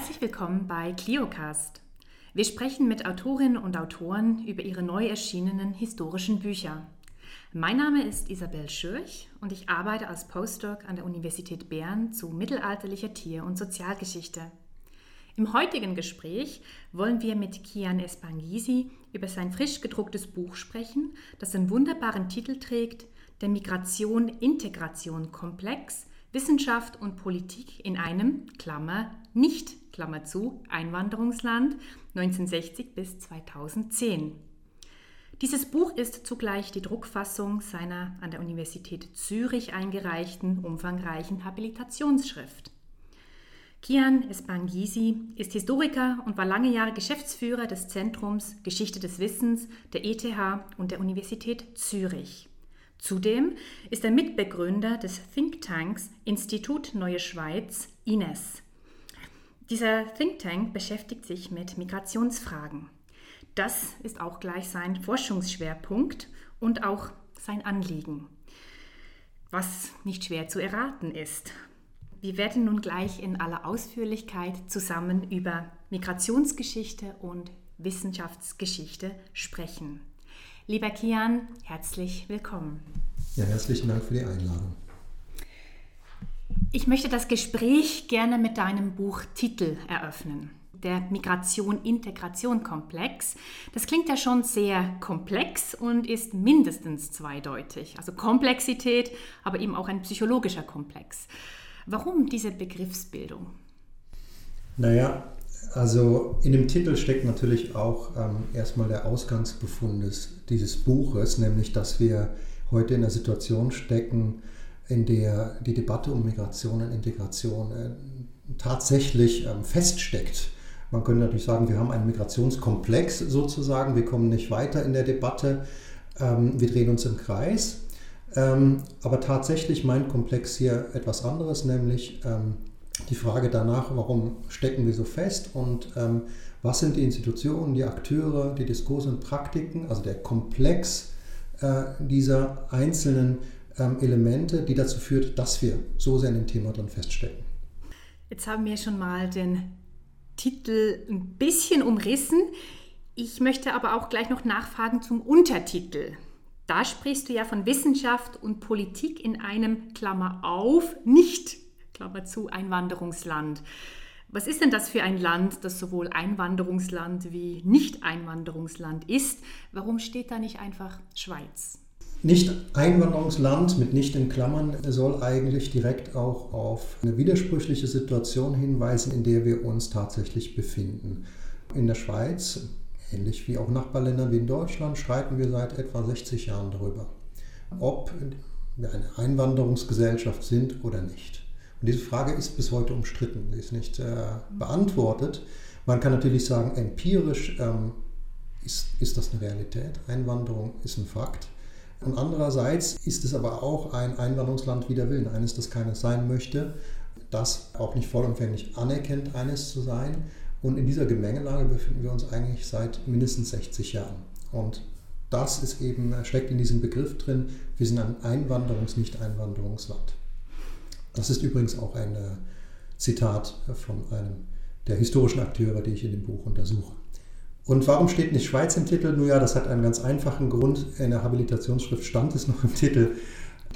Herzlich willkommen bei Cliocast. Wir sprechen mit Autorinnen und Autoren über ihre neu erschienenen historischen Bücher. Mein Name ist Isabel Schürch und ich arbeite als Postdoc an der Universität Bern zu mittelalterlicher Tier- und Sozialgeschichte. Im heutigen Gespräch wollen wir mit Kian Espangisi über sein frisch gedrucktes Buch sprechen, das den wunderbaren Titel trägt Der Migration-Integration-Komplex Wissenschaft und Politik in einem, Klammer, nicht, Klammer zu, Einwanderungsland 1960 bis 2010. Dieses Buch ist zugleich die Druckfassung seiner an der Universität Zürich eingereichten umfangreichen Habilitationsschrift. Kian Espangisi ist Historiker und war lange Jahre Geschäftsführer des Zentrums Geschichte des Wissens der ETH und der Universität Zürich. Zudem ist er Mitbegründer des Thinktanks Institut Neue Schweiz, INES. Dieser Think Tank beschäftigt sich mit Migrationsfragen. Das ist auch gleich sein Forschungsschwerpunkt und auch sein Anliegen, was nicht schwer zu erraten ist. Wir werden nun gleich in aller Ausführlichkeit zusammen über Migrationsgeschichte und Wissenschaftsgeschichte sprechen. Lieber Kian, herzlich willkommen. Ja, herzlichen Dank für die Einladung. Ich möchte das Gespräch gerne mit deinem Buch Titel eröffnen. Der Migration-Integration-Komplex. Das klingt ja schon sehr komplex und ist mindestens zweideutig. Also Komplexität, aber eben auch ein psychologischer Komplex. Warum diese Begriffsbildung? Naja, also in dem Titel steckt natürlich auch ähm, erstmal der Ausgangsbefund dieses Buches, nämlich dass wir heute in einer Situation stecken, in der die Debatte um Migration und Integration äh, tatsächlich ähm, feststeckt. Man könnte natürlich sagen, wir haben einen Migrationskomplex sozusagen, wir kommen nicht weiter in der Debatte, ähm, wir drehen uns im Kreis. Ähm, aber tatsächlich meint Komplex hier etwas anderes, nämlich die Frage danach, warum stecken wir so fest und was sind die Institutionen, die Akteure, die Diskurse und Praktiken, also der Komplex äh, dieser einzelnen ähm, Elemente, die dazu führt, dass wir so sehr in dem Thema drin feststecken. Jetzt haben wir schon mal den Titel ein bisschen umrissen. Ich möchte aber auch gleich noch nachfragen zum Untertitel. Da sprichst du ja von Wissenschaft und Politik in einem Klammer auf, nicht Klammer zu Einwanderungsland. Was ist denn das für ein Land, das sowohl Einwanderungsland wie Nicht-Einwanderungsland ist? Warum steht da nicht einfach Schweiz? Nicht-Einwanderungsland mit nicht in Klammern soll eigentlich direkt auch auf eine widersprüchliche Situation hinweisen, in der wir uns tatsächlich befinden. In der Schweiz, ähnlich wie auch Nachbarländern wie in Deutschland, streiten wir seit etwa 60 Jahren darüber, ob wir eine Einwanderungsgesellschaft sind oder nicht. Und diese Frage ist bis heute umstritten, sie ist nicht äh, beantwortet. Man kann natürlich sagen, empirisch ähm, ist, ist das eine Realität. Einwanderung ist ein Fakt. Und andererseits ist es aber auch ein Einwanderungsland wider Willen, eines, das keines sein möchte, das auch nicht vollumfänglich anerkennt, eines zu sein. Und in dieser Gemengelage befinden wir uns eigentlich seit mindestens 60 Jahren. Und das ist eben, steckt in diesem Begriff drin, wir sind ein Einwanderungs-, Nicht-Einwanderungsland. Das ist übrigens auch ein äh, Zitat von einem der historischen Akteure, die ich in dem Buch untersuche. Und warum steht nicht Schweiz im Titel? Nun ja, das hat einen ganz einfachen Grund. In der Habilitationsschrift stand es noch im Titel.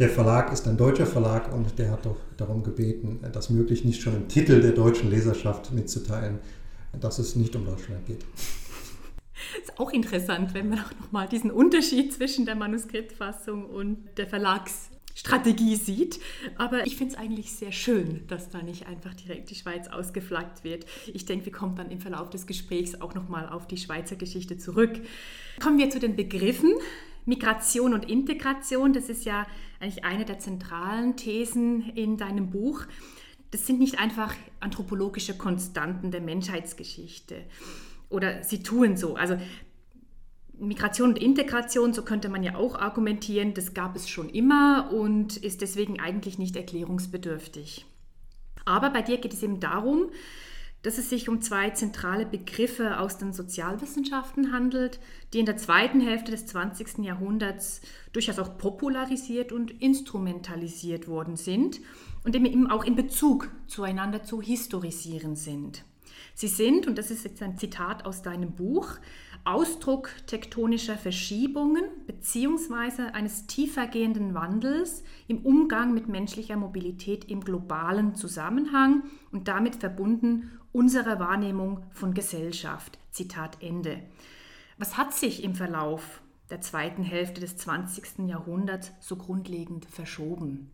Der Verlag ist ein deutscher Verlag und der hat doch darum gebeten, das möglichst nicht schon im Titel der deutschen Leserschaft mitzuteilen, dass es nicht um Deutschland geht. Ist auch interessant, wenn man auch nochmal diesen Unterschied zwischen der Manuskriptfassung und der Verlags Strategie sieht. Aber ich finde es eigentlich sehr schön, dass da nicht einfach direkt die Schweiz ausgeflaggt wird. Ich denke, wir kommen dann im Verlauf des Gesprächs auch nochmal auf die Schweizer Geschichte zurück. Kommen wir zu den Begriffen. Migration und Integration, das ist ja eigentlich eine der zentralen Thesen in deinem Buch. Das sind nicht einfach anthropologische Konstanten der Menschheitsgeschichte oder sie tun so. Also Migration und Integration, so könnte man ja auch argumentieren, das gab es schon immer und ist deswegen eigentlich nicht erklärungsbedürftig. Aber bei dir geht es eben darum, dass es sich um zwei zentrale Begriffe aus den Sozialwissenschaften handelt, die in der zweiten Hälfte des 20. Jahrhunderts durchaus auch popularisiert und instrumentalisiert worden sind und eben auch in Bezug zueinander zu historisieren sind. Sie sind, und das ist jetzt ein Zitat aus deinem Buch, Ausdruck tektonischer Verschiebungen bzw. eines tiefergehenden Wandels im Umgang mit menschlicher Mobilität im globalen Zusammenhang und damit verbunden unserer Wahrnehmung von Gesellschaft. Zitat Ende. Was hat sich im Verlauf der zweiten Hälfte des 20. Jahrhunderts so grundlegend verschoben?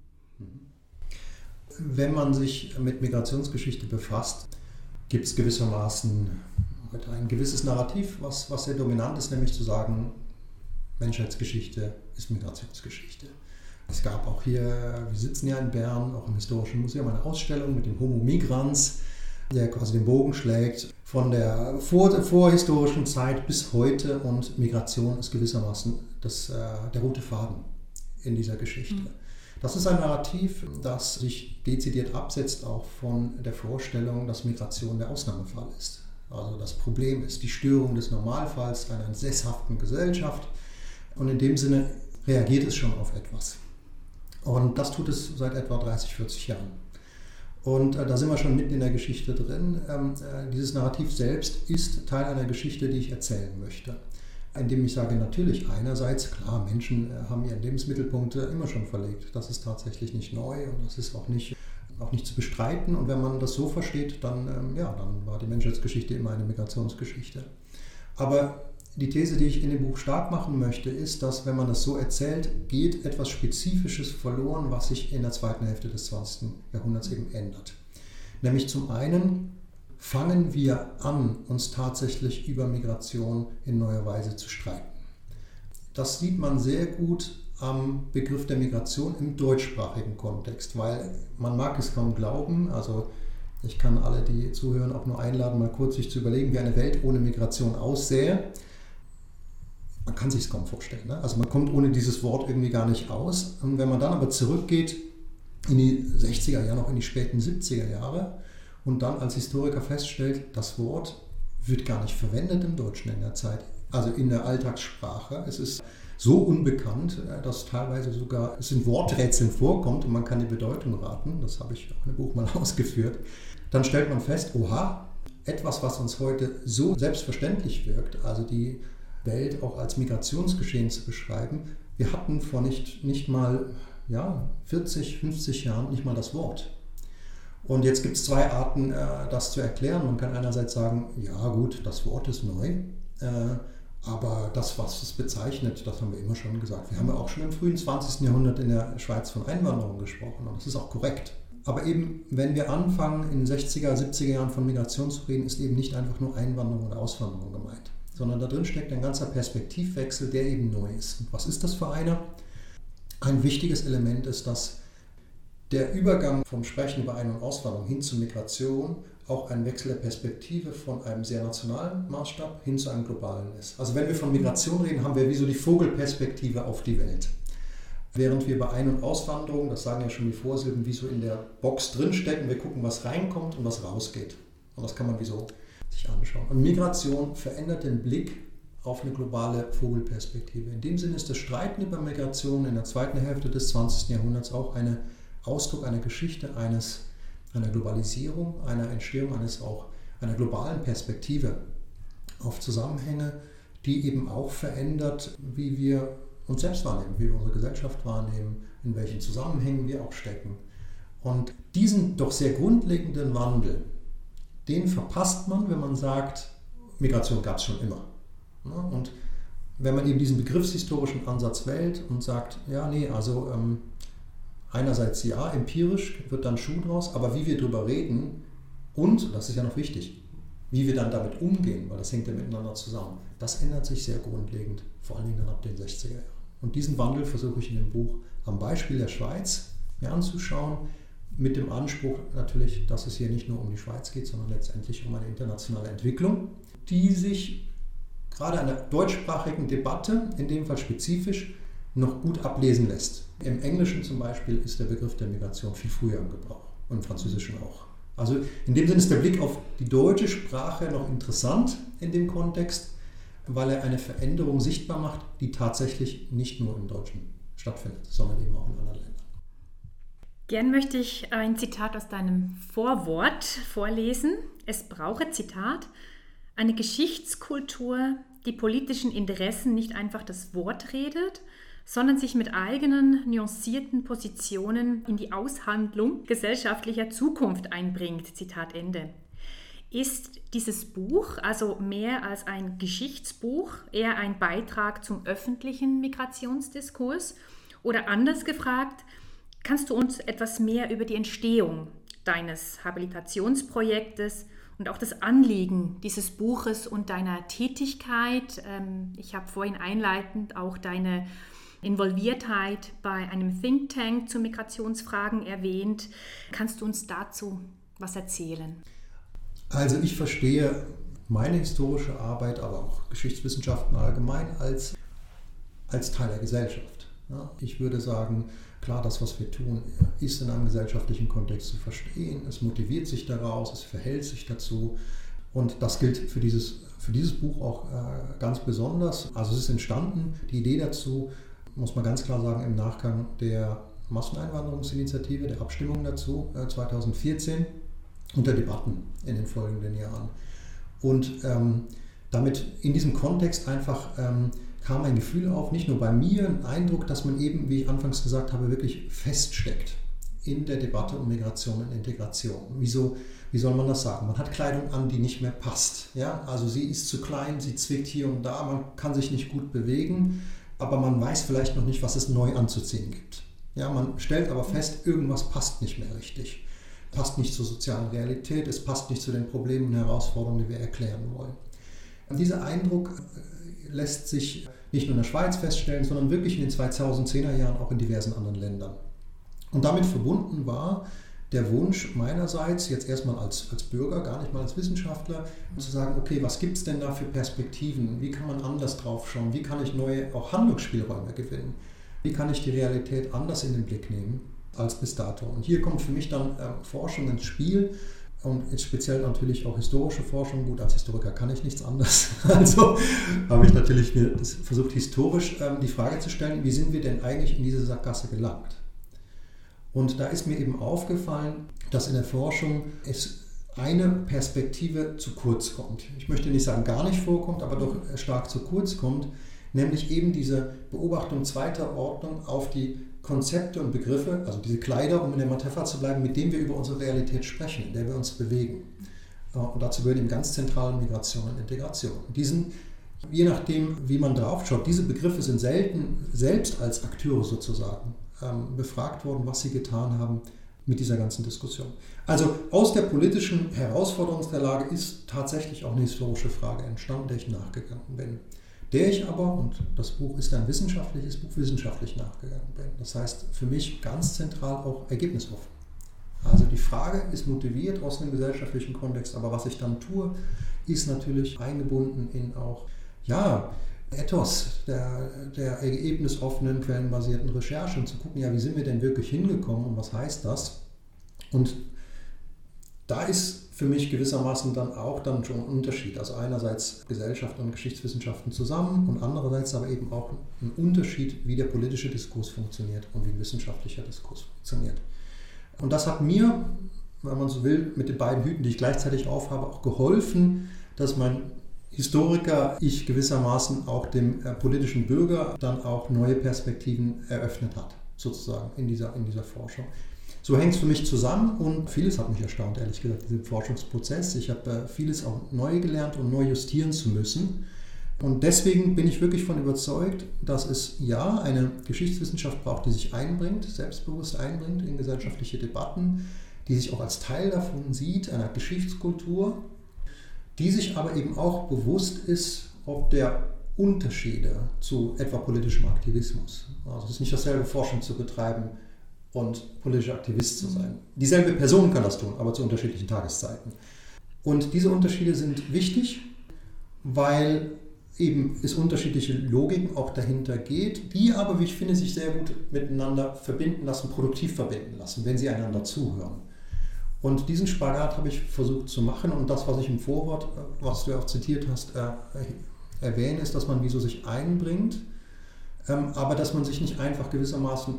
Wenn man sich mit Migrationsgeschichte befasst, gibt es gewissermaßen ein gewisses Narrativ, was, was sehr dominant ist, nämlich zu sagen, Menschheitsgeschichte ist Migrationsgeschichte. Es gab auch hier, wir sitzen ja in Bern, auch im Historischen Museum, eine Ausstellung mit dem Homo Migrans, der quasi den Bogen schlägt von der vor, vorhistorischen Zeit bis heute und Migration ist gewissermaßen das, äh, der rote Faden in dieser Geschichte. Mhm. Das ist ein Narrativ, das sich dezidiert absetzt auch von der Vorstellung, dass Migration der Ausnahmefall ist. Also das Problem ist die Störung des Normalfalls einer sesshaften Gesellschaft und in dem Sinne reagiert es schon auf etwas. Und das tut es seit etwa 30, 40 Jahren. Und äh, da sind wir schon mitten in der Geschichte drin. Ähm, äh, dieses Narrativ selbst ist Teil einer Geschichte, die ich erzählen möchte. Indem ich sage, natürlich, einerseits, klar, Menschen äh, haben ihren Lebensmittelpunkt immer schon verlegt. Das ist tatsächlich nicht neu und das ist auch nicht, auch nicht zu bestreiten. Und wenn man das so versteht, dann, ähm, ja, dann war die Menschheitsgeschichte immer eine Migrationsgeschichte. Aber die These, die ich in dem Buch stark machen möchte, ist, dass wenn man das so erzählt, geht etwas Spezifisches verloren, was sich in der zweiten Hälfte des 20. Jahrhunderts eben ändert. Nämlich zum einen fangen wir an, uns tatsächlich über Migration in neuer Weise zu streiten. Das sieht man sehr gut am Begriff der Migration im deutschsprachigen Kontext, weil man mag es kaum glauben, also ich kann alle, die zuhören, auch nur einladen, mal kurz sich zu überlegen, wie eine Welt ohne Migration aussähe man kann sich es kaum vorstellen. Ne? Also man kommt ohne dieses Wort irgendwie gar nicht aus. Und wenn man dann aber zurückgeht in die 60er Jahre, noch in die späten 70er Jahre und dann als Historiker feststellt, das Wort wird gar nicht verwendet im Deutschen in der Zeit, also in der Alltagssprache. Es ist so unbekannt, äh, dass teilweise sogar es in Worträtseln vorkommt und man kann die Bedeutung raten. Das habe ich auch in dem Buch mal ausgeführt. Dann stellt man fest, oha, etwas, was uns heute so selbstverständlich wirkt, also die Welt auch als Migrationsgeschehen zu beschreiben. Wir hatten vor nicht, nicht mal ja, 40, 50 Jahren nicht mal das Wort. Und jetzt gibt es zwei Arten, äh, das zu erklären. Man kann einerseits sagen, ja gut, das Wort ist neu, äh, aber das, was es bezeichnet, das haben wir immer schon gesagt. Wir haben ja auch schon im frühen 20. Jahrhundert in der Schweiz von Einwanderung gesprochen und das ist auch korrekt. Aber eben, wenn wir anfangen, in den 60er, 70er Jahren von Migration zu reden, ist eben nicht einfach nur Einwanderung oder Auswanderung gemeint sondern da drin steckt ein ganzer Perspektivwechsel, der eben neu ist. Und was ist das für einer? Ein wichtiges Element ist, dass der Übergang vom Sprechen über Ein- und Auswanderung hin zur Migration auch ein Wechsel der Perspektive von einem sehr nationalen Maßstab hin zu einem globalen ist. Also wenn wir von Migration reden, haben wir wie so die Vogelperspektive auf die Welt. Während wir bei Ein- und Auswanderung, das sagen ja schon die Vorsilben, wie so in der Box drinstecken, wir gucken, was reinkommt und was rausgeht. Und das kann man wie so sich anschauen. Und Migration verändert den Blick auf eine globale Vogelperspektive. In dem Sinne ist das Streiten über Migration in der zweiten Hälfte des 20. Jahrhunderts auch ein Ausdruck einer Geschichte eines, einer Globalisierung, einer Entstehung eines auch einer globalen Perspektive auf Zusammenhänge, die eben auch verändert, wie wir uns selbst wahrnehmen, wie wir unsere Gesellschaft wahrnehmen, in welchen Zusammenhängen wir auch stecken. Und diesen doch sehr grundlegenden Wandel, den verpasst man, wenn man sagt, Migration gab es schon immer. Und wenn man eben diesen begriffshistorischen Ansatz wählt und sagt, ja, nee, also ähm, einerseits ja, empirisch wird dann Schuh draus, aber wie wir darüber reden und, das ist ja noch wichtig, wie wir dann damit umgehen, weil das hängt ja miteinander zusammen, das ändert sich sehr grundlegend, vor allen Dingen dann ab den 60er Jahren. Und diesen Wandel versuche ich in dem Buch am Beispiel der Schweiz mir anzuschauen, mit dem Anspruch natürlich, dass es hier nicht nur um die Schweiz geht, sondern letztendlich um eine internationale Entwicklung, die sich gerade einer deutschsprachigen Debatte, in dem Fall spezifisch, noch gut ablesen lässt. Im Englischen zum Beispiel ist der Begriff der Migration viel früher im Gebrauch und im Französischen auch. Also in dem Sinne ist der Blick auf die deutsche Sprache noch interessant in dem Kontext, weil er eine Veränderung sichtbar macht, die tatsächlich nicht nur im Deutschen stattfindet, sondern eben auch in anderen Ländern. Gern möchte ich ein Zitat aus deinem Vorwort vorlesen. Es brauche, Zitat, eine Geschichtskultur, die politischen Interessen nicht einfach das Wort redet, sondern sich mit eigenen nuancierten Positionen in die Aushandlung gesellschaftlicher Zukunft einbringt. Zitat Ende. Ist dieses Buch also mehr als ein Geschichtsbuch, eher ein Beitrag zum öffentlichen Migrationsdiskurs? Oder anders gefragt, kannst du uns etwas mehr über die Entstehung deines Habilitationsprojektes und auch das Anliegen dieses Buches und deiner Tätigkeit, ähm, ich habe vorhin einleitend auch deine Involviertheit bei einem Think Tank zu Migrationsfragen erwähnt. Kannst du uns dazu was erzählen? Also ich verstehe meine historische Arbeit, aber auch Geschichtswissenschaften allgemein als, als Teil der Gesellschaft. Ich würde sagen, klar, das, was wir tun, ist in einem gesellschaftlichen Kontext zu verstehen. Es motiviert sich daraus, es verhält sich dazu. Und das gilt für dieses, für dieses Buch auch äh, ganz besonders. Also es ist entstanden, die Idee dazu, muss man ganz klar sagen, im Nachgang der Masseneinwanderungsinitiative, der Abstimmung dazu äh, 2014 und der Debatten in den folgenden Jahren. Und ähm, damit in diesem Kontext einfach ähm, kam ein Gefühl auf, nicht nur bei mir, ein Eindruck, dass man eben, wie ich anfangs gesagt habe, wirklich feststeckt in der Debatte um Migration und Integration. Wieso, wie soll man das sagen? Man hat Kleidung an, die nicht mehr passt. Ja? Also sie ist zu klein, sie zwickt hier und da, man kann sich nicht gut bewegen, aber man weiß vielleicht noch nicht, was es neu anzuziehen gibt. Ja, man stellt aber fest, irgendwas passt nicht mehr richtig passt nicht zur sozialen Realität, es passt nicht zu den Problemen und Herausforderungen, die wir erklären wollen. Und dieser Eindruck äh, lässt sich nicht nur in der Schweiz feststellen, sondern wirklich in den 2010er Jahren auch in diversen anderen Ländern. Und damit verbunden war der Wunsch meinerseits, jetzt erstmal als, als Bürger, gar nicht mal als Wissenschaftler, zu sagen, okay, was gibt es denn da für Perspektiven? Wie kann man anders drauf schauen? Wie kann ich neue auch Handlungsspielräume gewinnen? Wie kann ich die Realität anders in den Blick nehmen? als bis dato. Und hier kommt für mich dann äh, Forschung ins Spiel und speziell natürlich auch historische Forschung. Gut, als Historiker kann ich nichts anderes. Also habe ich natürlich mir versucht, historisch ähm, die Frage zu stellen, wie sind wir denn eigentlich in diese Sackgasse gelangt? Und da ist mir eben aufgefallen, dass in der Forschung es eine Perspektive zu kurz kommt. Ich möchte nicht sagen, gar nicht vorkommt, aber doch stark zu kurz kommt, nämlich eben diese Beobachtung zweiter Ordnung auf die Konzepte und Begriffe, also diese Kleider, um in der Metapher zu bleiben, mit denen wir über unsere Realität sprechen, in der wir uns bewegen. Äh, und dazu gehört eben ganz zentral Migration und Integration. Diesen, je nachdem, wie man drauf schaut, diese Begriffe sind selten selbst als Akteure sozusagen ähm, befragt worden, was sie getan haben mit dieser ganzen Diskussion. Also aus der politischen Herausforderung der Lage ist tatsächlich auch eine historische Frage entstanden, der ich nachgegangen bin der ich aber, und das Buch ist ein wissenschaftliches Buch, wissenschaftlich nachgegangen bin. Das heißt für mich ganz zentral auch ergebnisoffen. Also die Frage ist motiviert aus einem gesellschaftlichen Kontext, aber was ich dann tue, ist natürlich eingebunden in auch, ja, Ethos der, der ergebnisoffenen, quellenbasierten Recherche und zu gucken, ja, wie sind wir denn wirklich hingekommen und was heißt das? Und da ist für mich gewissermaßen dann auch dann schon ein Unterschied. Also einerseits Gesellschaft und Geschichtswissenschaften zusammen und andererseits aber eben auch ein Unterschied, wie der politische Diskurs funktioniert und wie ein wissenschaftlicher Diskurs funktioniert. Und das hat mir, wenn man so will, mit den beiden Hüten, die ich gleichzeitig aufhabe, auch geholfen, dass mein Historiker ich gewissermaßen auch dem äh, politischen Bürger dann auch neue Perspektiven eröffnet hat, sozusagen in dieser, in dieser Forschung. So hängt es für mich zusammen und vieles hat mich erstaunt, ehrlich gesagt, in diesem Forschungsprozess. Ich habe äh, vieles auch neu gelernt und neu justieren zu müssen. Und deswegen bin ich wirklich von überzeugt, dass es ja eine Geschichtswissenschaft braucht, die sich einbringt, selbstbewusst einbringt in gesellschaftliche Debatten, die sich auch als Teil davon sieht, einer Geschichtskultur, die sich aber eben auch bewusst ist, ob der Unterschiede zu etwa politischem Aktivismus. Also es ist nicht dasselbe, Forschung zu betreiben und politischer Aktivist zu sein. Dieselbe Person kann das tun, aber zu unterschiedlichen Tageszeiten. Und diese Unterschiede sind wichtig, weil eben es unterschiedliche Logiken auch dahinter geht, die aber, wie ich finde, sich sehr gut miteinander verbinden lassen, produktiv verbinden lassen, wenn sie einander zuhören. Und diesen Spagat habe ich versucht zu machen. Und das, was ich im Vorwort, was du auch zitiert hast, äh, erwähne, ist, dass man wie so sich einbringt ähm, aber dass man sich nicht einfach gewissermaßen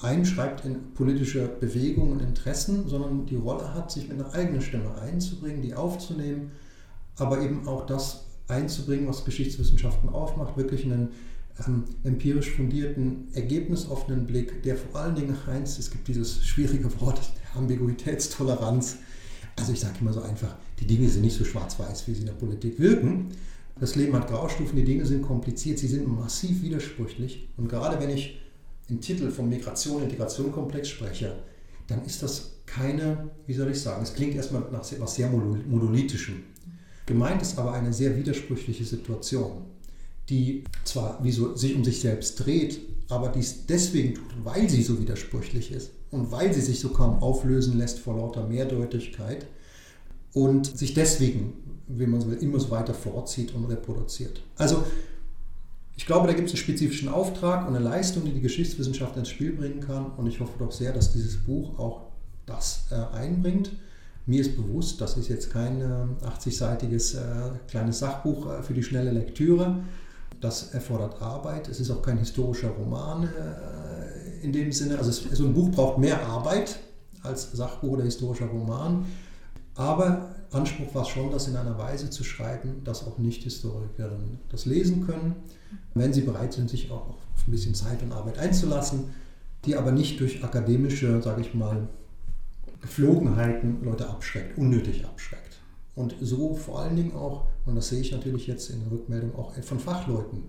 einschreibt in politische Bewegungen und Interessen, sondern die Rolle hat, sich mit einer eigenen Stimme einzubringen, die aufzunehmen, aber eben auch das einzubringen, was Geschichtswissenschaften aufmacht, wirklich einen ähm, empirisch fundierten, ergebnisoffenen Blick, der vor allen Dingen eins, es gibt dieses schwierige Wort Ambiguitätstoleranz. Also ich sage immer so einfach, die Dinge sind nicht so schwarz-weiß, wie sie in der Politik wirken. Das Leben hat Graustufen, die Dinge sind kompliziert, sie sind massiv widersprüchlich. Und gerade wenn ich im Titel vom Migration-Integration-Komplex spreche, dann ist das keine, wie soll ich sagen, es klingt erstmal nach etwas sehr monolithischem. Gemeint ist aber eine sehr widersprüchliche Situation, die zwar wie so, sich um sich selbst dreht, aber dies deswegen tut, weil sie so widersprüchlich ist und weil sie sich so kaum auflösen lässt vor lauter Mehrdeutigkeit und sich deswegen, wie man so will, immer so weiter vorzieht und reproduziert. Also ich glaube, da gibt es einen spezifischen Auftrag und eine Leistung, die die Geschichtswissenschaft ins Spiel bringen kann. Und ich hoffe doch sehr, dass dieses Buch auch das äh, einbringt. Mir ist bewusst, das ist jetzt kein äh, 80-seitiges äh, kleines Sachbuch äh, für die schnelle Lektüre. Das erfordert Arbeit. Es ist auch kein historischer Roman äh, in dem Sinne. Also es, so ein Buch braucht mehr Arbeit als Sachbuch oder historischer Roman. Aber Anspruch war schon, das in einer Weise zu schreiben, dass auch Nicht-Historikerinnen das lesen können, wenn sie bereit sind, sich auch auf ein bisschen Zeit und Arbeit einzulassen, die aber nicht durch akademische, sage ich mal, Geflogenheiten Leute abschreckt, unnötig abschreckt. Und so vor allen Dingen auch, und das sehe ich natürlich jetzt in der Rückmeldung auch von Fachleuten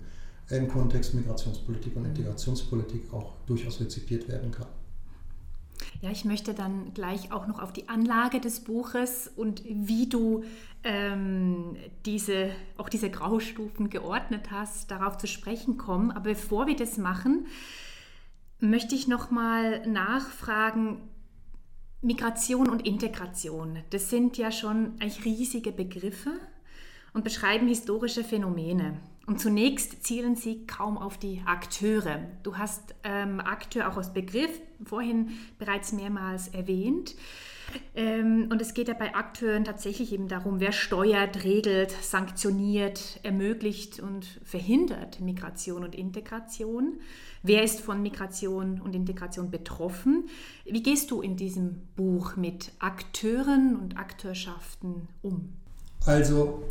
im Kontext Migrationspolitik und Integrationspolitik auch durchaus rezipiert werden kann. Ja, ich möchte dann gleich auch noch auf die Anlage des Buches und wie du ähm, diese, auch diese Graustufen geordnet hast, darauf zu sprechen kommen. Aber bevor wir das machen, möchte ich noch mal nachfragen. Migration und Integration, das sind ja schon eigentlich riesige Begriffe und beschreiben historische Phänomene. Und zunächst zielen sie kaum auf die Akteure. Du hast ähm, Akteur auch als Begriff vorhin bereits mehrmals erwähnt. Ähm, und es geht ja bei Akteuren tatsächlich eben darum, wer steuert, regelt, sanktioniert, ermöglicht und verhindert Migration und Integration. Wer ist von Migration und Integration betroffen? Wie gehst du in diesem Buch mit Akteuren und Akteurschaften um? Also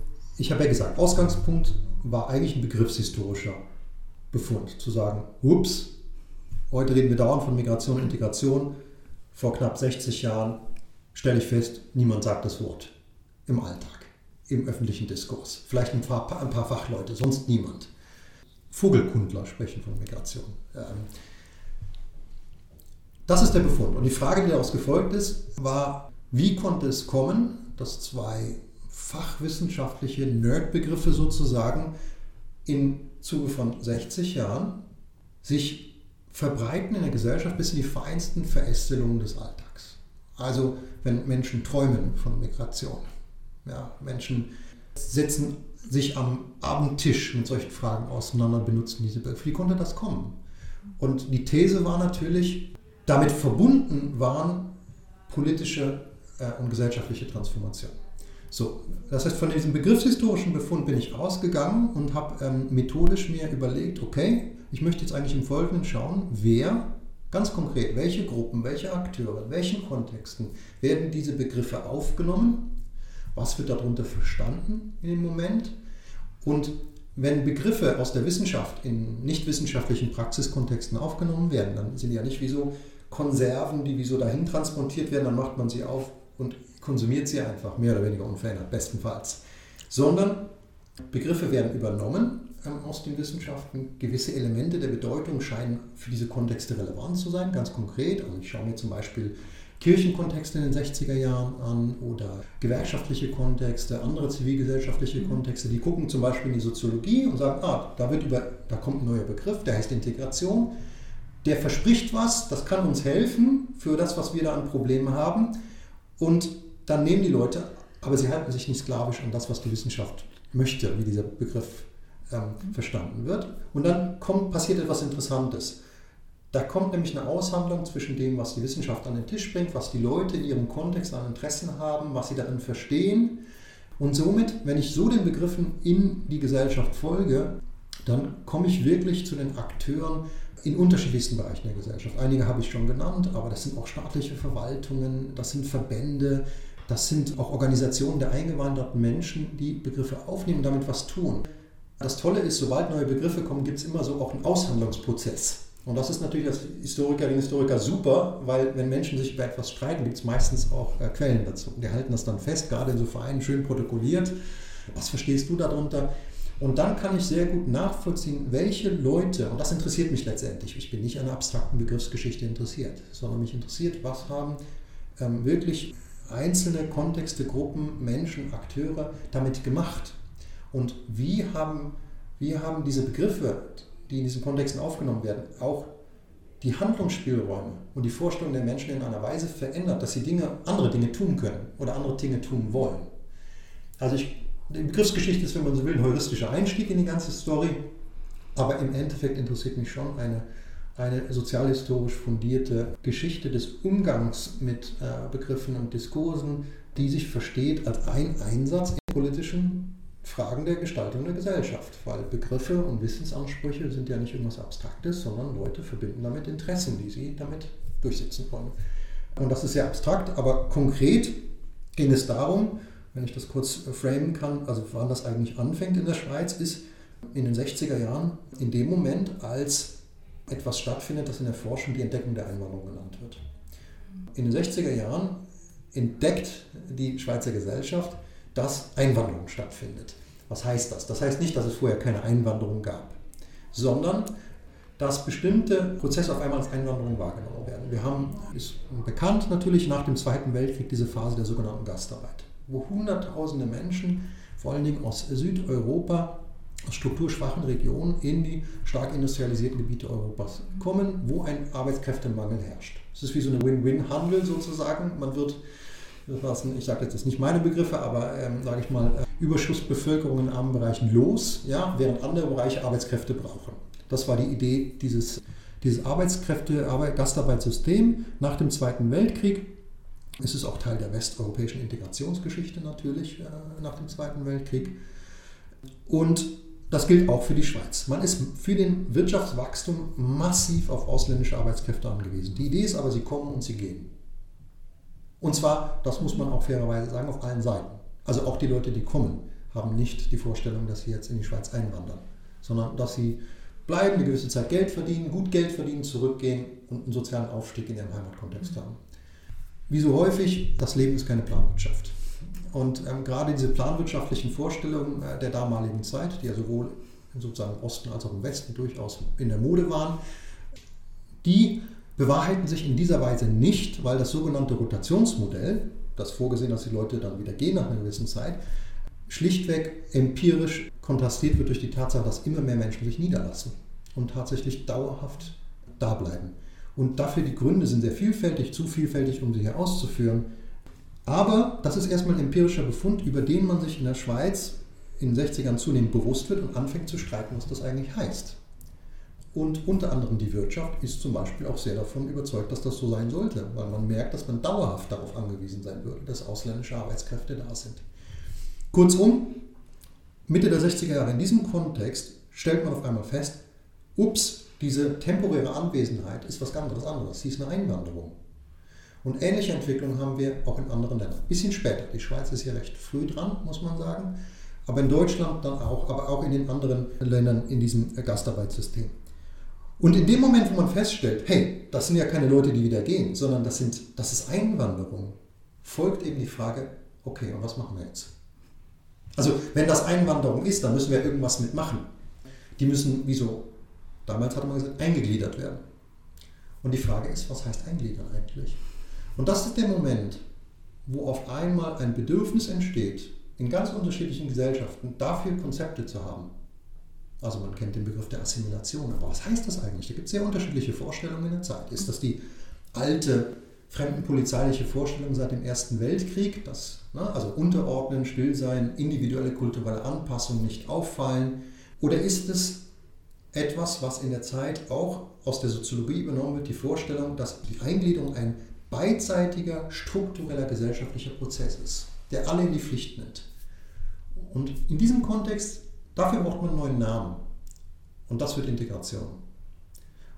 ich habe ja gesagt, Ausgangspunkt war eigentlich ein begriffshistorischer Befund. Zu sagen, ups, heute reden wir dauernd von Migration und Integration. Vor knapp 60 Jahren stelle ich fest, niemand sagt das Wort im Alltag, im öffentlichen Diskurs. Vielleicht ein paar, ein paar Fachleute, sonst niemand. Vogelkundler sprechen von Migration. Ähm, das ist der Befund. Und die Frage, die daraus gefolgt ist, war, wie konnte es kommen, dass zwei fachwissenschaftliche Nerdbegriffe sozusagen im Zuge von 60 Jahren sich verbreiten in der Gesellschaft bis in die feinsten Verästelungen des Alltags. Also wenn Menschen träumen von Migration, ja, Menschen setzen sich am Abendtisch mit solchen Fragen auseinander, benutzen diese Begriffe. Wie konnte das kommen? Und die These war natürlich, damit verbunden waren politische äh, und gesellschaftliche Transformationen. So, das heißt, von diesem begriffshistorischen Befund bin ich ausgegangen und habe ähm, methodisch mir überlegt, okay, ich möchte jetzt eigentlich im Folgenden schauen, wer, ganz konkret, welche Gruppen, welche Akteure, in welchen Kontexten werden diese Begriffe aufgenommen, was wird darunter verstanden in dem Moment? Und wenn Begriffe aus der Wissenschaft in nicht wissenschaftlichen Praxiskontexten aufgenommen werden, dann sind die ja nicht wie so Konserven, die wie so dahin transportiert werden, dann macht man sie auf und konsumiert sie einfach mehr oder weniger unverändert, bestenfalls. Sondern Begriffe werden übernommen ähm, aus den Wissenschaften. Gewisse Elemente der Bedeutung scheinen für diese Kontexte relevant zu sein, ganz konkret. Also ich schaue mir zum Beispiel Kirchenkontexte in den 60er Jahren an oder gewerkschaftliche Kontexte, andere zivilgesellschaftliche mhm. Kontexte, die gucken zum Beispiel in die Soziologie und sagen, ah, da, wird über, da kommt ein neuer Begriff, der heißt Integration, der verspricht was, das kann uns helfen für das, was wir da an Problemen haben. Und dann nehmen die Leute, aber sie halten sich nicht sklavisch an das, was die Wissenschaft möchte, wie dieser Begriff ähm, verstanden wird. Und dann kommt, passiert etwas Interessantes. Da kommt nämlich eine Aushandlung zwischen dem, was die Wissenschaft an den Tisch bringt, was die Leute in ihrem Kontext an Interessen haben, was sie darin verstehen. Und somit, wenn ich so den Begriffen in die Gesellschaft folge, dann komme ich wirklich zu den Akteuren in unterschiedlichsten Bereichen der Gesellschaft. Einige habe ich schon genannt, aber das sind auch staatliche Verwaltungen, das sind Verbände, das sind auch Organisationen der eingewanderten Menschen, die Begriffe aufnehmen und damit was tun. Das Tolle ist, sobald neue Begriffe kommen, gibt es immer so auch einen Aushandlungsprozess. Und das ist natürlich als Historikerin, Historiker super, weil wenn Menschen sich über etwas streiten, gibt es meistens auch äh, Quellen dazu. Die halten das dann fest, gerade in so Vereinen schön protokolliert. Was verstehst du darunter? Und dann kann ich sehr gut nachvollziehen, welche Leute, und das interessiert mich letztendlich, ich bin nicht an der abstrakten Begriffsgeschichte interessiert, sondern mich interessiert, was haben ähm, wirklich einzelne Kontexte, Gruppen, Menschen, Akteure damit gemacht? Und wie haben, wie haben diese Begriffe, die in diesen Kontexten aufgenommen werden, auch die Handlungsspielräume und die Vorstellungen der Menschen in einer Weise verändert, dass sie Dinge, andere Dinge tun können oder andere Dinge tun wollen. Also ich, die Begriffsgeschichte ist, wenn man so will, ein heuristischer Einstieg in die ganze Story, aber im Endeffekt interessiert mich schon eine, eine sozialhistorisch fundierte Geschichte des Umgangs mit äh, Begriffen und Diskursen, die sich versteht als ein Einsatz in politischen Fragen der Gestaltung der Gesellschaft, weil Begriffe und Wissensansprüche sind ja nicht irgendwas Abstraktes, sondern Leute verbinden damit Interessen, die sie damit durchsetzen wollen. Und das ist sehr abstrakt, aber konkret ging es darum, wenn ich das kurz framen kann, also wann das eigentlich anfängt in der Schweiz, ist in den 60er Jahren, in dem Moment, als etwas stattfindet, das in der Forschung die Entdeckung der Einwanderung genannt wird. In den 60er Jahren entdeckt die Schweizer Gesellschaft, dass Einwanderung stattfindet. Was heißt das? Das heißt nicht, dass es vorher keine Einwanderung gab, sondern dass bestimmte Prozesse auf einmal als Einwanderung wahrgenommen werden. Wir haben, ist bekannt natürlich, nach dem Zweiten Weltkrieg diese Phase der sogenannten Gastarbeit, wo Hunderttausende Menschen, vor allen Dingen aus Südeuropa, strukturschwachen Regionen in die stark industrialisierten Gebiete Europas kommen, wo ein Arbeitskräftemangel herrscht. Es ist wie so eine Win-Win-Handel sozusagen. Man wird ich sage jetzt nicht meine Begriffe, aber ähm, sage ich mal, äh, Überschussbevölkerung in armen Bereichen los, ja, während andere Bereiche Arbeitskräfte brauchen. Das war die Idee dieses, dieses Arbeitskräfte, Arbeit, Gastarbeitssystem nach dem Zweiten Weltkrieg. Es ist auch Teil der westeuropäischen Integrationsgeschichte natürlich äh, nach dem Zweiten Weltkrieg. Und das gilt auch für die Schweiz. Man ist für den Wirtschaftswachstum massiv auf ausländische Arbeitskräfte angewiesen. Die Idee ist aber, sie kommen und sie gehen. Und zwar, das muss man auch fairerweise sagen, auf allen Seiten. Also auch die Leute, die kommen, haben nicht die Vorstellung, dass sie jetzt in die Schweiz einwandern, sondern dass sie bleiben, eine gewisse Zeit Geld verdienen, gut Geld verdienen, zurückgehen und einen sozialen Aufstieg in ihrem Heimatkontext haben. Wie so häufig, das Leben ist keine Planwirtschaft. Und ähm, gerade diese planwirtschaftlichen Vorstellungen äh, der damaligen Zeit, die ja sowohl sozusagen im Osten als auch im Westen durchaus in der Mode waren, die bewahrheiten sich in dieser Weise nicht, weil das sogenannte Rotationsmodell, das vorgesehen, dass die Leute dann wieder gehen nach einer gewissen Zeit, schlichtweg empirisch kontrastiert wird durch die Tatsache, dass immer mehr Menschen sich niederlassen und tatsächlich dauerhaft da bleiben. Und dafür die Gründe sind sehr vielfältig, zu vielfältig, um sie hier auszuführen. Aber das ist erstmal ein empirischer Befund, über den man sich in der Schweiz in den 60ern zunehmend bewusst wird und anfängt zu streiten, was das eigentlich heißt. Und unter anderem die Wirtschaft ist zum Beispiel auch sehr davon überzeugt, dass das so sein sollte, weil man merkt, dass man dauerhaft darauf angewiesen sein würde, dass ausländische Arbeitskräfte da sind. Kurzum, Mitte der 60er Jahre in diesem Kontext stellt man auf einmal fest, ups, diese temporäre Anwesenheit ist was ganz anderes. Sie ist eine Einwanderung. Und ähnliche Entwicklungen haben wir auch in anderen Ländern. Ein bisschen später. Die Schweiz ist hier recht früh dran, muss man sagen. Aber in Deutschland dann auch, aber auch in den anderen Ländern in diesem Gastarbeitssystem. Und in dem Moment, wo man feststellt, hey, das sind ja keine Leute, die wieder gehen, sondern das, sind, das ist Einwanderung, folgt eben die Frage, okay, und was machen wir jetzt? Also wenn das Einwanderung ist, dann müssen wir irgendwas mitmachen. Die müssen, wieso, damals hatte man gesagt, eingegliedert werden. Und die Frage ist, was heißt eingliedern eigentlich? Und das ist der Moment, wo auf einmal ein Bedürfnis entsteht, in ganz unterschiedlichen Gesellschaften dafür Konzepte zu haben. Also man kennt den Begriff der Assimilation, aber was heißt das eigentlich? Da gibt es sehr unterschiedliche Vorstellungen in der Zeit. Ist das die alte fremdenpolizeiliche Vorstellung seit dem Ersten Weltkrieg, das, ne, also unterordnen, still sein, individuelle kulturelle Anpassung, nicht auffallen? Oder ist es etwas, was in der Zeit auch aus der Soziologie übernommen wird, die Vorstellung, dass die Eingliederung ein beidseitiger, struktureller gesellschaftlicher Prozess ist, der alle in die Pflicht nimmt? Und in diesem Kontext Dafür braucht man einen neuen Namen. Und das wird Integration.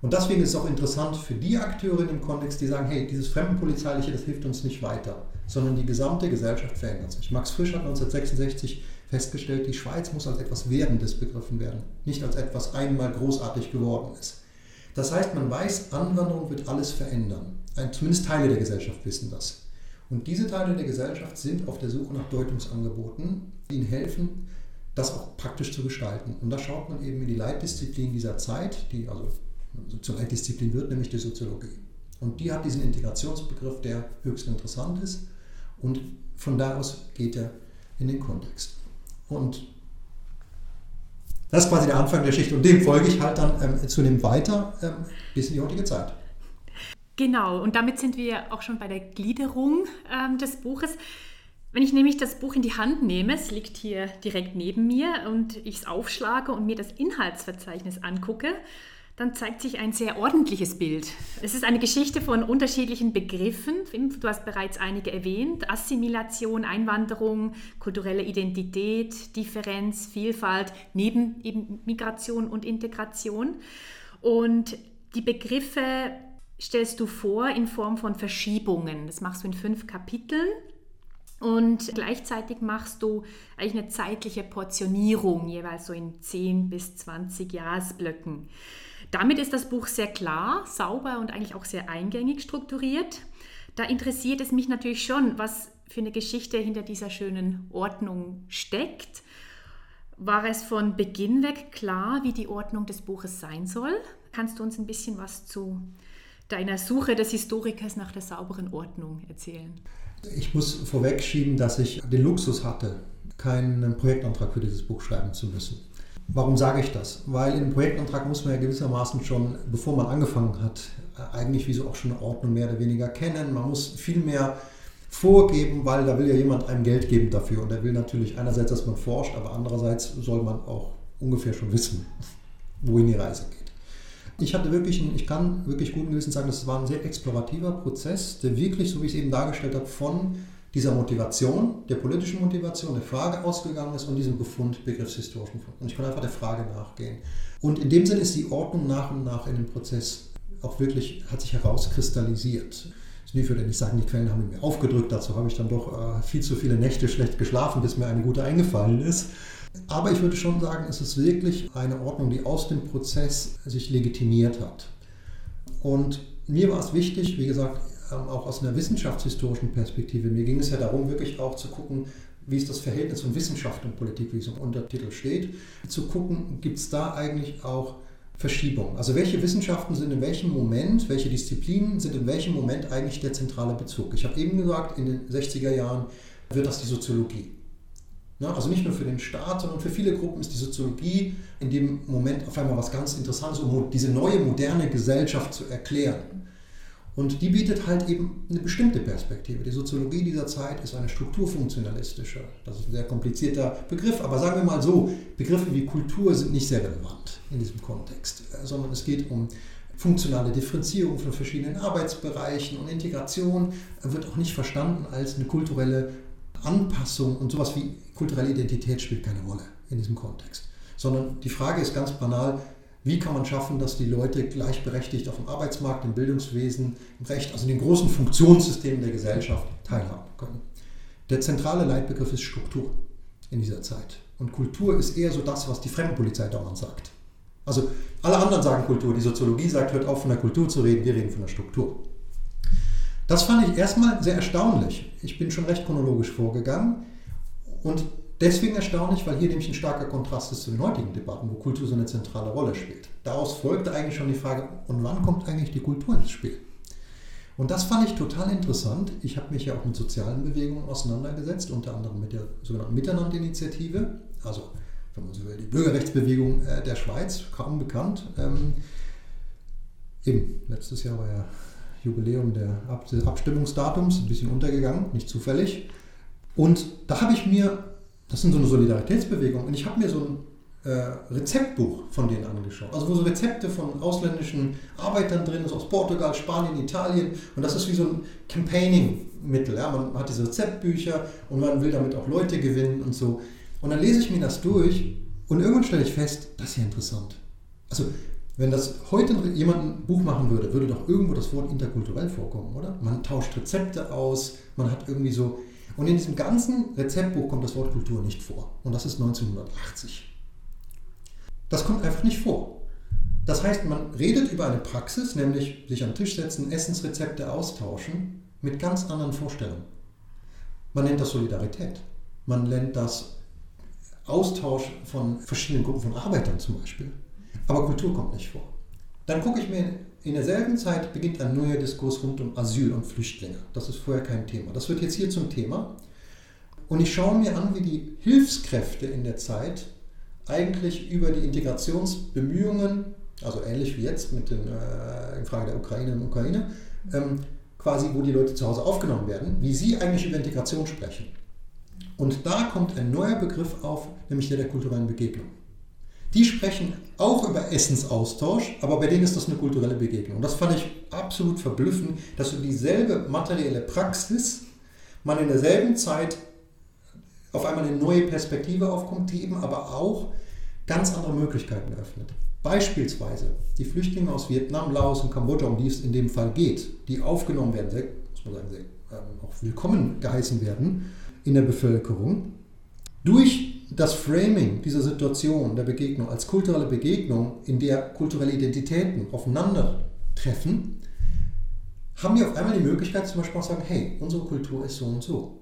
Und deswegen ist es auch interessant für die Akteure in dem Kontext, die sagen, hey, dieses Fremdenpolizeiliche, das hilft uns nicht weiter, sondern die gesamte Gesellschaft verändert sich. Max Frisch hat 1966 festgestellt, die Schweiz muss als etwas Werdendes begriffen werden, nicht als etwas einmal großartig geworden ist. Das heißt, man weiß, Anwanderung wird alles verändern. Zumindest Teile der Gesellschaft wissen das. Und diese Teile der Gesellschaft sind auf der Suche nach Deutungsangeboten, die ihnen helfen, das auch praktisch zu gestalten. Und da schaut man eben in die Leitdisziplin dieser Zeit, die also zur Leitdisziplin wird, nämlich die Soziologie. Und die hat diesen Integrationsbegriff, der höchst interessant ist. Und von da aus geht er in den Kontext. Und das ist quasi der Anfang der Geschichte. Und dem folge ich halt dann ähm, zunehmend weiter ähm, bis in die heutige Zeit. Genau, und damit sind wir auch schon bei der Gliederung ähm, des Buches. Wenn ich nämlich das Buch in die Hand nehme, es liegt hier direkt neben mir und ich es aufschlage und mir das Inhaltsverzeichnis angucke, dann zeigt sich ein sehr ordentliches Bild. Es ist eine Geschichte von unterschiedlichen Begriffen. Du hast bereits einige erwähnt. Assimilation, Einwanderung, kulturelle Identität, Differenz, Vielfalt, neben eben Migration und Integration. Und die Begriffe stellst du vor in Form von Verschiebungen. Das machst du in fünf Kapiteln. Und gleichzeitig machst du eigentlich eine zeitliche Portionierung, jeweils so in 10 bis 20 Jahresblöcken. Damit ist das Buch sehr klar, sauber und eigentlich auch sehr eingängig strukturiert. Da interessiert es mich natürlich schon, was für eine Geschichte hinter dieser schönen Ordnung steckt. War es von Beginn weg klar, wie die Ordnung des Buches sein soll? Kannst du uns ein bisschen was zu deiner Suche des Historikers nach der sauberen Ordnung erzählen? Ich muss vorwegschieben, dass ich den Luxus hatte, keinen Projektantrag für dieses Buch schreiben zu müssen. Warum sage ich das? Weil im Projektantrag muss man ja gewissermaßen schon, bevor man angefangen hat, eigentlich wie so auch schon Ordnung mehr oder weniger kennen. Man muss viel mehr vorgeben, weil da will ja jemand einem Geld geben dafür. Und er will natürlich einerseits, dass man forscht, aber andererseits soll man auch ungefähr schon wissen, wohin die Reise geht. Ich hatte wirklich, einen, ich kann wirklich guten Gewissen sagen, das war ein sehr explorativer Prozess, der wirklich, so wie ich es eben dargestellt habe, von dieser Motivation, der politischen Motivation, der Frage ausgegangen ist und diesem Befund begriffshistorischen Fund. Und ich kann einfach der Frage nachgehen. Und in dem Sinn ist die Ordnung nach und nach in dem Prozess auch wirklich, hat sich herauskristallisiert. Ich würde nicht sagen, die Quellen haben mir aufgedrückt, dazu habe ich dann doch äh, viel zu viele Nächte schlecht geschlafen, bis mir eine gute eingefallen ist. Aber ich würde schon sagen, es ist wirklich eine Ordnung, die aus dem Prozess sich legitimiert hat. Und mir war es wichtig, wie gesagt, ähm, auch aus einer wissenschaftshistorischen Perspektive. Mir ging es ja darum, wirklich auch zu gucken, wie ist das Verhältnis von Wissenschaft und Politik, wie es im Untertitel steht, zu gucken, gibt es da eigentlich auch Verschiebungen? Also welche Wissenschaften sind in welchem Moment, welche Disziplinen sind in welchem Moment eigentlich der zentrale Bezug? Ich habe eben gesagt, in den 60er Jahren wird das die Soziologie. Ja, also nicht nur für den Staat, sondern für viele Gruppen ist die Soziologie in dem Moment auf einmal was ganz Interessantes, um diese neue moderne Gesellschaft zu erklären. Und die bietet halt eben eine bestimmte Perspektive. Die Soziologie dieser Zeit ist eine strukturfunktionalistische. Das ist ein sehr komplizierter Begriff, aber sagen wir mal so, Begriffe wie Kultur sind nicht sehr relevant in diesem Kontext, äh, sondern es geht um funktionale Differenzierung von verschiedenen Arbeitsbereichen und Integration wird auch nicht verstanden als eine kulturelle Anpassung und sowas wie kulturelle Identität spielt keine Rolle in diesem Kontext. Sondern die Frage ist ganz banal, wie kann man schaffen, dass die Leute gleichberechtigt auf dem Arbeitsmarkt, im Bildungswesen, im Recht, also in den großen Funktionssystemen der Gesellschaft teilhaben können. Der zentrale Leitbegriff ist Struktur in dieser Zeit. Und Kultur ist eher so das, was die Fremdenpolizei dauernd sagt. Also alle anderen sagen Kultur, die Soziologie sagt, hört auf von der Kultur zu reden, wir reden von der Struktur. Das fand ich erstmal sehr erstaunlich. Ich bin schon recht chronologisch vorgegangen und deswegen erstaunlich, weil hier nämlich ein starker Kontrast ist zu den heutigen Debatten, wo Kultur so eine zentrale Rolle spielt. Daraus folgte eigentlich schon die Frage, und wann kommt eigentlich die Kultur ins Spiel? Und das fand ich total interessant. Ich habe mich ja auch mit sozialen Bewegungen auseinandergesetzt, unter anderem mit der sogenannten Miteinander-Initiative, also wenn man so will, die Bürgerrechtsbewegung äh, der Schweiz, kaum bekannt. Ähm, eben, letztes Jahr war ja Jubiläum der Ab des Abstimmungsdatums, ein bisschen untergegangen, nicht zufällig. Und da habe ich mir, das sind so eine Solidaritätsbewegung, und ich habe mir so ein äh, Rezeptbuch von denen angeschaut. Also wo so Rezepte von ausländischen Arbeitern drin ist, aus Portugal, Spanien, Italien. Und das ist wie so ein Campaigning-Mittel. Ja? Man hat diese Rezeptbücher und man will damit auch Leute gewinnen und so. Und dann lese ich mir das durch und irgendwann stelle ich fest, das ist ja interessant. Also, wenn das heute jemand ein Buch machen würde, würde doch irgendwo das Wort interkulturell vorkommen, oder? Man tauscht Rezepte aus, man hat irgendwie so. Und in diesem ganzen Rezeptbuch kommt das Wort Kultur nicht vor. Und das ist 1980. Das kommt einfach nicht vor. Das heißt, man redet über eine Praxis, nämlich sich den Tisch setzen, Essensrezepte austauschen, mit ganz anderen Vorstellungen. Man nennt das Solidarität. Man nennt das Austausch von verschiedenen Gruppen von Arbeitern zum Beispiel. Aber Kultur kommt nicht vor. Dann gucke ich mir, in derselben Zeit beginnt ein neuer Diskurs rund um Asyl und Flüchtlinge. Das ist vorher kein Thema. Das wird jetzt hier zum Thema. Und ich schaue mir an, wie die Hilfskräfte in der Zeit eigentlich über die Integrationsbemühungen, also ähnlich wie jetzt mit den, äh, in Frage der Ukraine und Ukraine, ähm, quasi wo die Leute zu Hause aufgenommen werden, wie sie eigentlich über Integration sprechen. Und da kommt ein neuer Begriff auf, nämlich der der kulturellen Begegnung. Die sprechen auch über Essensaustausch, aber bei denen ist das eine kulturelle Begegnung. Und das fand ich absolut verblüffend, dass so dieselbe materielle Praxis man in derselben Zeit auf einmal eine neue Perspektive aufkommt, die eben aber auch ganz andere Möglichkeiten eröffnet. Beispielsweise die Flüchtlinge aus Vietnam, Laos und Kambodscha, um die es in dem Fall geht, die aufgenommen werden, sehr, muss man sagen, sehr, ähm, auch willkommen geheißen werden in der Bevölkerung, durch das Framing dieser Situation der Begegnung als kulturelle Begegnung, in der kulturelle Identitäten aufeinandertreffen, haben wir auf einmal die Möglichkeit, zum Beispiel zu sagen, hey, unsere Kultur ist so und so.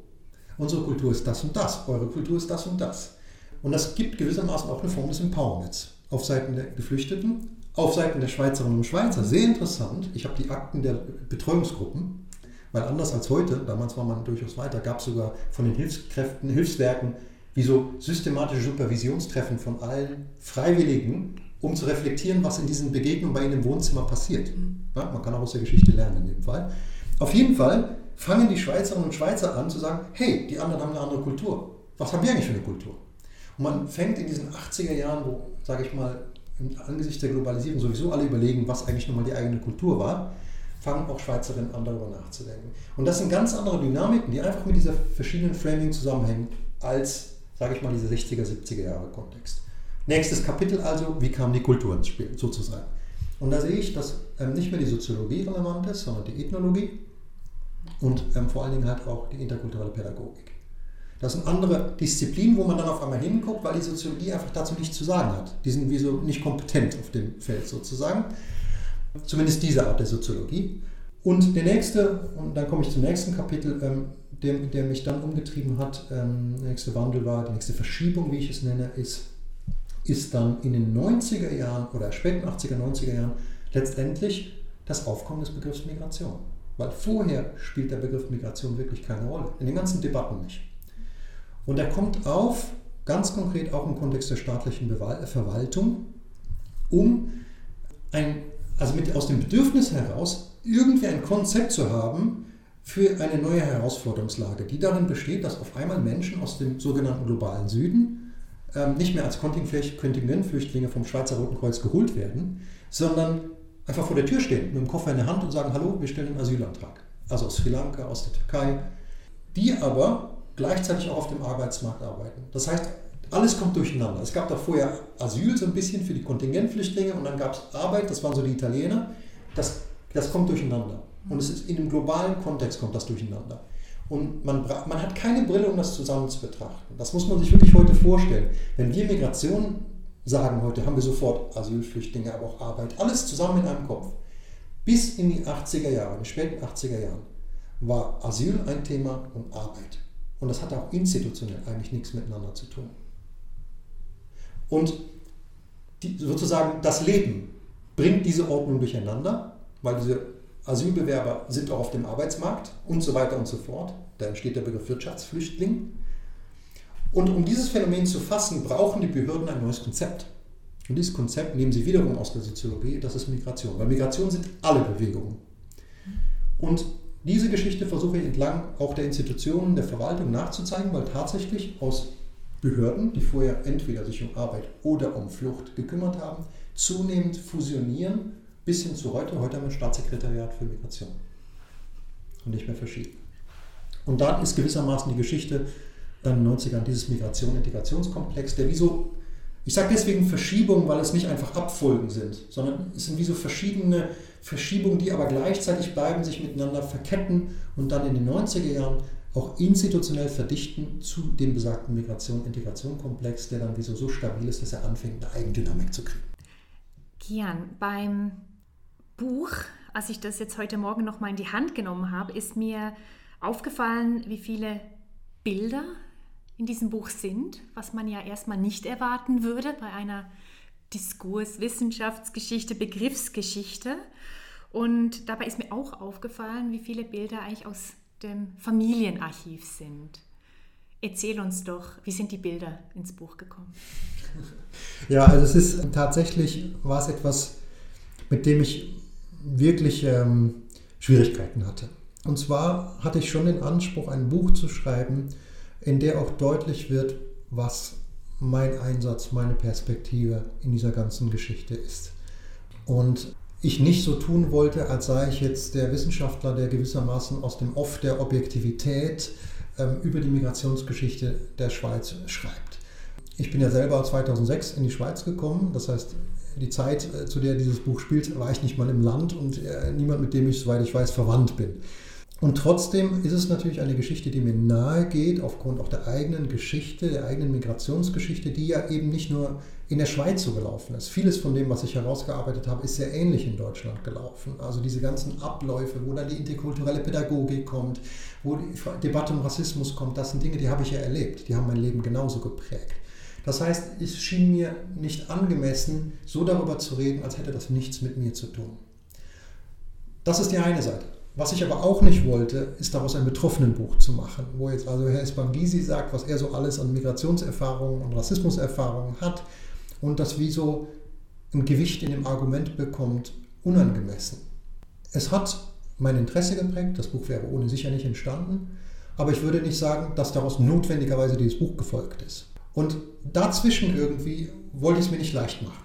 Unsere Kultur ist das und das, eure Kultur ist das und das. Und das gibt gewissermaßen auch eine Form des Empowerments auf Seiten der Geflüchteten, auf Seiten der Schweizerinnen und Schweizer. Sehr interessant. Ich habe die Akten der Betreuungsgruppen, weil anders als heute, damals war man durchaus weiter, gab es sogar von den Hilfskräften, Hilfswerken, wie so systematische Supervisionstreffen von allen Freiwilligen, um zu reflektieren, was in diesen Begegnungen bei ihnen im Wohnzimmer passiert. Ja, man kann auch aus der Geschichte lernen in dem Fall. Auf jeden Fall fangen die Schweizerinnen und Schweizer an zu sagen, hey, die anderen haben eine andere Kultur. Was haben wir eigentlich für eine Kultur? Und man fängt in diesen 80er Jahren, wo, sage ich mal, im Angesicht der Globalisierung sowieso alle überlegen, was eigentlich nochmal die eigene Kultur war, fangen auch Schweizerinnen an, darüber nachzudenken. Und das sind ganz andere Dynamiken, die einfach mit dieser verschiedenen Framing zusammenhängen, als, sage ich mal, dieser 60er, 70er Jahre Kontext. Nächstes Kapitel also, wie kam die Kultur ins Spiel, sozusagen. Und da sehe ich, dass ähm, nicht mehr die Soziologie relevant ist, sondern die Ethnologie und ähm, vor allen Dingen halt auch die interkulturelle Pädagogik. Das sind andere Disziplinen, wo man dann auf einmal hinguckt, weil die Soziologie einfach dazu nichts zu sagen hat. Die sind wie so nicht kompetent auf dem Feld sozusagen. Zumindest diese Art der Soziologie. Und der nächste, und dann komme ich zum nächsten Kapitel, ähm, der, der mich dann umgetrieben hat, ähm, der nächste Wandel war, die nächste Verschiebung, wie ich es nenne, ist, ist dann in den 90er Jahren oder späten 80er, 90er Jahren letztendlich das Aufkommen des Begriffs Migration. Weil vorher spielt der Begriff Migration wirklich keine Rolle, in den ganzen Debatten nicht. Und er kommt auf, ganz konkret auch im Kontext der staatlichen Verwaltung, um ein, also mit, aus dem Bedürfnis heraus irgendwie ein Konzept zu haben für eine neue Herausforderungslage, die darin besteht, dass auf einmal Menschen aus dem sogenannten globalen Süden ähm, nicht mehr als Kontingentflüchtlinge vom Schweizer Roten Kreuz geholt werden, sondern einfach vor der Tür stehen mit dem Koffer in der Hand und sagen, hallo, wir stellen einen Asylantrag. Also aus Sri Lanka, aus der Türkei, die aber gleichzeitig auch auf dem Arbeitsmarkt arbeiten. Das heißt, alles kommt durcheinander. Es gab da vorher Asyl so ein bisschen für die Kontingentflüchtlinge und dann gab es Arbeit, das waren so die Italiener. Das, das kommt durcheinander. Und es ist in dem globalen Kontext kommt das durcheinander. Und man, man hat keine Brille, um das zusammen zu betrachten. Das muss man sich wirklich heute vorstellen. Wenn wir Migration sagen heute, haben wir sofort Asylflüchtlinge, aber auch Arbeit, alles zusammen in einem Kopf. Bis in die 80er Jahre, in den späten 80er Jahren, war Asyl ein Thema und Arbeit. Und das hat auch institutionell eigentlich nichts miteinander zu tun. Und die, sozusagen das Leben bringt diese Ordnung durcheinander, weil diese Asylbewerber sind auch auf dem Arbeitsmarkt und so weiter und so fort. Da entsteht der Begriff Wirtschaftsflüchtling. Und um dieses Phänomen zu fassen, brauchen die Behörden ein neues Konzept. Und dieses Konzept nehmen sie wiederum aus der Soziologie, das ist Migration. Weil Migration sind alle Bewegungen. Und diese Geschichte versuche ich entlang auch der Institutionen der Verwaltung nachzuzeigen, weil tatsächlich aus Behörden, die vorher entweder sich um Arbeit oder um Flucht gekümmert haben, zunehmend fusionieren bis hin zu heute. Heute haben wir ein Staatssekretariat für Migration und nicht mehr verschieden. Und da ist gewissermaßen die Geschichte dann in den 90ern dieses Migration-Integrationskomplex, der wie so Ich sage deswegen Verschiebungen, weil es nicht einfach Abfolgen sind, sondern es sind wie so verschiedene Verschiebungen, die aber gleichzeitig bleiben, sich miteinander verketten und dann in den 90er Jahren auch institutionell verdichten zu dem besagten Migration-Integration-Komplex, der dann wieso so stabil ist, dass er anfängt, eine Eigendynamik zu kriegen. Kian, beim Buch, als ich das jetzt heute Morgen noch mal in die Hand genommen habe, ist mir aufgefallen, wie viele Bilder in diesem Buch sind, was man ja erstmal nicht erwarten würde bei einer Diskurs, Wissenschaftsgeschichte, Begriffsgeschichte. Und dabei ist mir auch aufgefallen, wie viele Bilder eigentlich aus dem Familienarchiv sind. Erzähl uns doch, wie sind die Bilder ins Buch gekommen? Ja, also es ist tatsächlich, war es etwas, mit dem ich wirklich ähm, Schwierigkeiten hatte. Und zwar hatte ich schon den Anspruch, ein Buch zu schreiben, in der auch deutlich wird, was mein Einsatz, meine Perspektive in dieser ganzen Geschichte ist. Und ich nicht so tun wollte, als sei ich jetzt der Wissenschaftler, der gewissermaßen aus dem Off der Objektivität ähm, über die Migrationsgeschichte der Schweiz schreibt. Ich bin ja selber 2006 in die Schweiz gekommen, das heißt, die Zeit, äh, zu der dieses Buch spielt, war ich nicht mal im Land und äh, niemand, mit dem ich, soweit ich weiß, verwandt bin. Und trotzdem ist es natürlich eine Geschichte, die mir nahe geht, aufgrund auch der eigenen Geschichte, der eigenen Migrationsgeschichte, die ja eben nicht nur in der Schweiz so gelaufen ist. Vieles von dem, was ich herausgearbeitet habe, ist sehr ähnlich in Deutschland gelaufen. Also diese ganzen Abläufe, wo dann die interkulturelle Pädagogik kommt, wo die Debatte um Rassismus kommt, das sind Dinge, die habe ich ja erlebt. Die haben mein Leben genauso geprägt. Das heißt, es schien mir nicht angemessen, so darüber zu reden, als hätte das nichts mit mir zu tun. Das ist die eine Seite. Was ich aber auch nicht wollte, ist daraus ein Betroffenenbuch zu machen, wo jetzt also Herr Espangisi sagt, was er so alles an Migrationserfahrungen und Rassismuserfahrungen hat und das wie so ein Gewicht in dem Argument bekommt, unangemessen. Es hat mein Interesse geprägt, das Buch wäre ohne sicher nicht entstanden, aber ich würde nicht sagen, dass daraus notwendigerweise dieses Buch gefolgt ist. Und dazwischen irgendwie wollte ich es mir nicht leicht machen.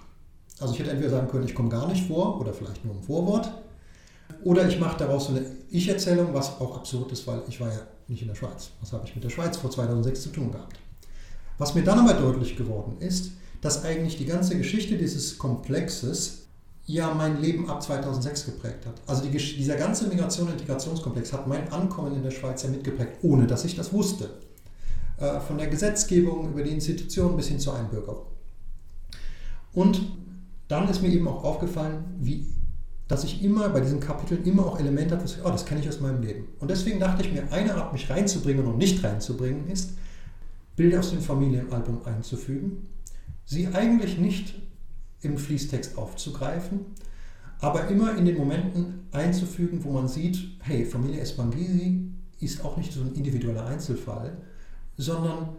Also ich hätte entweder sagen können, ich komme gar nicht vor oder vielleicht nur im Vorwort oder ich mache daraus so eine Ich-Erzählung, was auch absurd ist, weil ich war ja nicht in der Schweiz. Was habe ich mit der Schweiz vor 2006 zu tun gehabt? Was mir dann aber deutlich geworden ist, dass eigentlich die ganze Geschichte dieses Komplexes ja mein Leben ab 2006 geprägt hat. Also die, dieser ganze Migration- und Integrationskomplex hat mein Ankommen in der Schweiz ja mitgeprägt, ohne dass ich das wusste. Äh, von der Gesetzgebung über die Institutionen bis hin zur Einbürgerung. Und dann ist mir eben auch aufgefallen, wie dass ich immer bei diesen Kapiteln immer auch Elemente habe, oh, das kenne ich aus meinem Leben. Und deswegen dachte ich mir, eine Art, mich reinzubringen und nicht reinzubringen, ist, Bilder aus dem Familienalbum einzufügen, sie eigentlich nicht im Fließtext aufzugreifen, aber immer in den Momenten einzufügen, wo man sieht, hey, Familie Espangisi ist auch nicht so ein individueller Einzelfall, sondern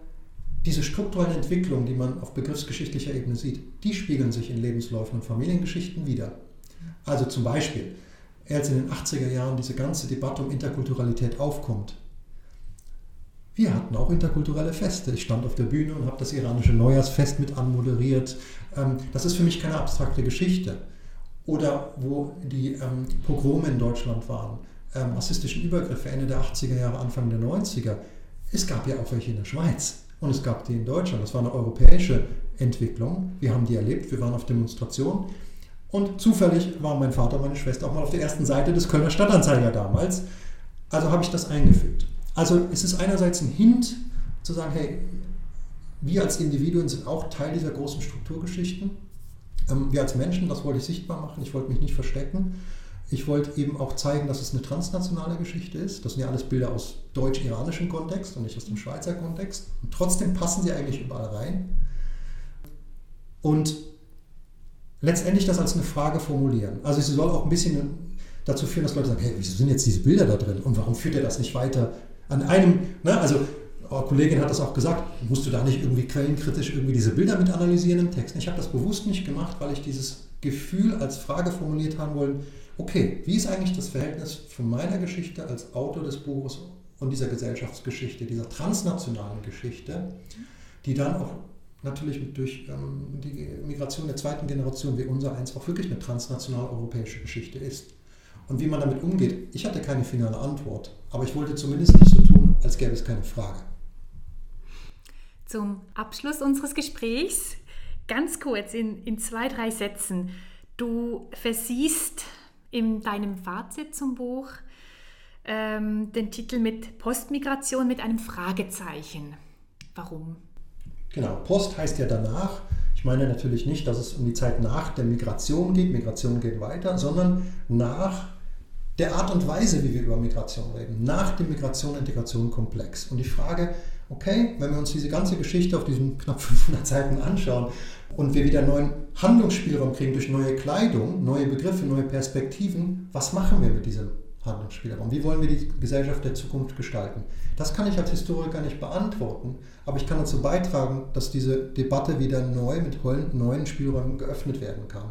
diese strukturellen Entwicklungen, die man auf begriffsgeschichtlicher Ebene sieht, die spiegeln sich in Lebensläufen und Familiengeschichten wieder. Also zum Beispiel, als in den 80er Jahren diese ganze Debatte um Interkulturalität aufkommt. Wir hatten auch interkulturelle Feste. Ich stand auf der Bühne und habe das iranische Neujahrsfest mit anmoderiert. Ähm, das ist für mich keine abstrakte Geschichte. Oder wo die ähm, Pogrome in Deutschland waren, ähm, rassistischen Übergriffe Ende der 80er Jahre, Anfang der 90er. Es gab ja auch welche in der Schweiz und es gab die in Deutschland. Das war eine europäische Entwicklung. Wir haben die erlebt, wir waren auf Demonstrationen. Und zufällig waren mein Vater und meine Schwester auch mal auf der ersten Seite des Kölner Stadtanzeiger damals. Also habe ich das eingefügt. Also es ist einerseits ein Hint zu sagen, hey, wir als Individuen sind auch Teil dieser großen Strukturgeschichten. Ähm, wir als Menschen, das wollte ich sichtbar machen, ich wollte mich nicht verstecken. Ich wollte eben auch zeigen, dass es eine transnationale Geschichte ist. Das sind ja alles Bilder aus deutsch-iranischem Kontext und nicht aus dem Schweizer Kontext. Und trotzdem passen sie eigentlich überall rein. Und letztendlich das als eine Frage formulieren. Also sie soll auch ein bisschen dazu führen, dass Leute sagen, hey, wieso sind jetzt diese Bilder da drin und warum führt er das nicht weiter an einem, ne? also eine Kollegin hat das auch gesagt, musst du da nicht irgendwie quellenkritisch irgendwie diese Bilder mit analysieren im Text? Ich habe das bewusst nicht gemacht, weil ich dieses Gefühl als Frage formuliert haben wollte, okay, wie ist eigentlich das Verhältnis von meiner Geschichte als Autor des Buches und dieser Gesellschaftsgeschichte, dieser transnationalen Geschichte, die dann auch natürlich durch ähm, die Migration der zweiten Generation wie unser eins auch wirklich eine transnational europäische Geschichte ist. Und wie man damit umgeht, ich hatte keine finale Antwort, aber ich wollte zumindest nicht so tun, als gäbe es keine Frage. Zum Abschluss unseres Gesprächs ganz kurz in, in zwei, drei Sätzen. Du versiehst in deinem Fazit zum Buch ähm, den Titel mit Postmigration mit einem Fragezeichen. Warum? Genau, Post heißt ja danach. Ich meine natürlich nicht, dass es um die Zeit nach der Migration geht, Migration geht weiter, sondern nach der Art und Weise, wie wir über Migration reden, nach dem Migration-Integration-Komplex. Und ich frage, okay, wenn wir uns diese ganze Geschichte auf diesen knapp 500 Seiten anschauen und wir wieder neuen Handlungsspielraum kriegen durch neue Kleidung, neue Begriffe, neue Perspektiven, was machen wir mit diesem Handlungsspielraum? Wie wollen wir die Gesellschaft der Zukunft gestalten? Das kann ich als Historiker nicht beantworten, aber ich kann dazu beitragen, dass diese Debatte wieder neu mit neuen Spielräumen geöffnet werden kann.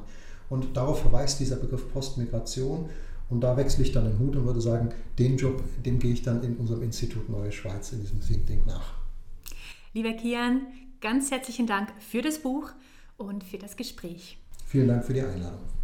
Und darauf verweist dieser Begriff Postmigration. Und da wechsle ich dann den Hut und würde sagen, den Job, dem gehe ich dann in unserem Institut Neue Schweiz, in diesem Think Tank nach. Lieber Kian, ganz herzlichen Dank für das Buch und für das Gespräch. Vielen Dank für die Einladung.